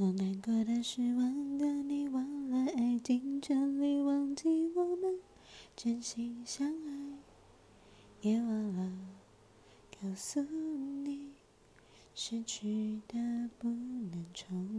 我难过的，失望的，你忘了爱尽全力忘记我们真心相爱，也忘了告诉你，失去的不能重。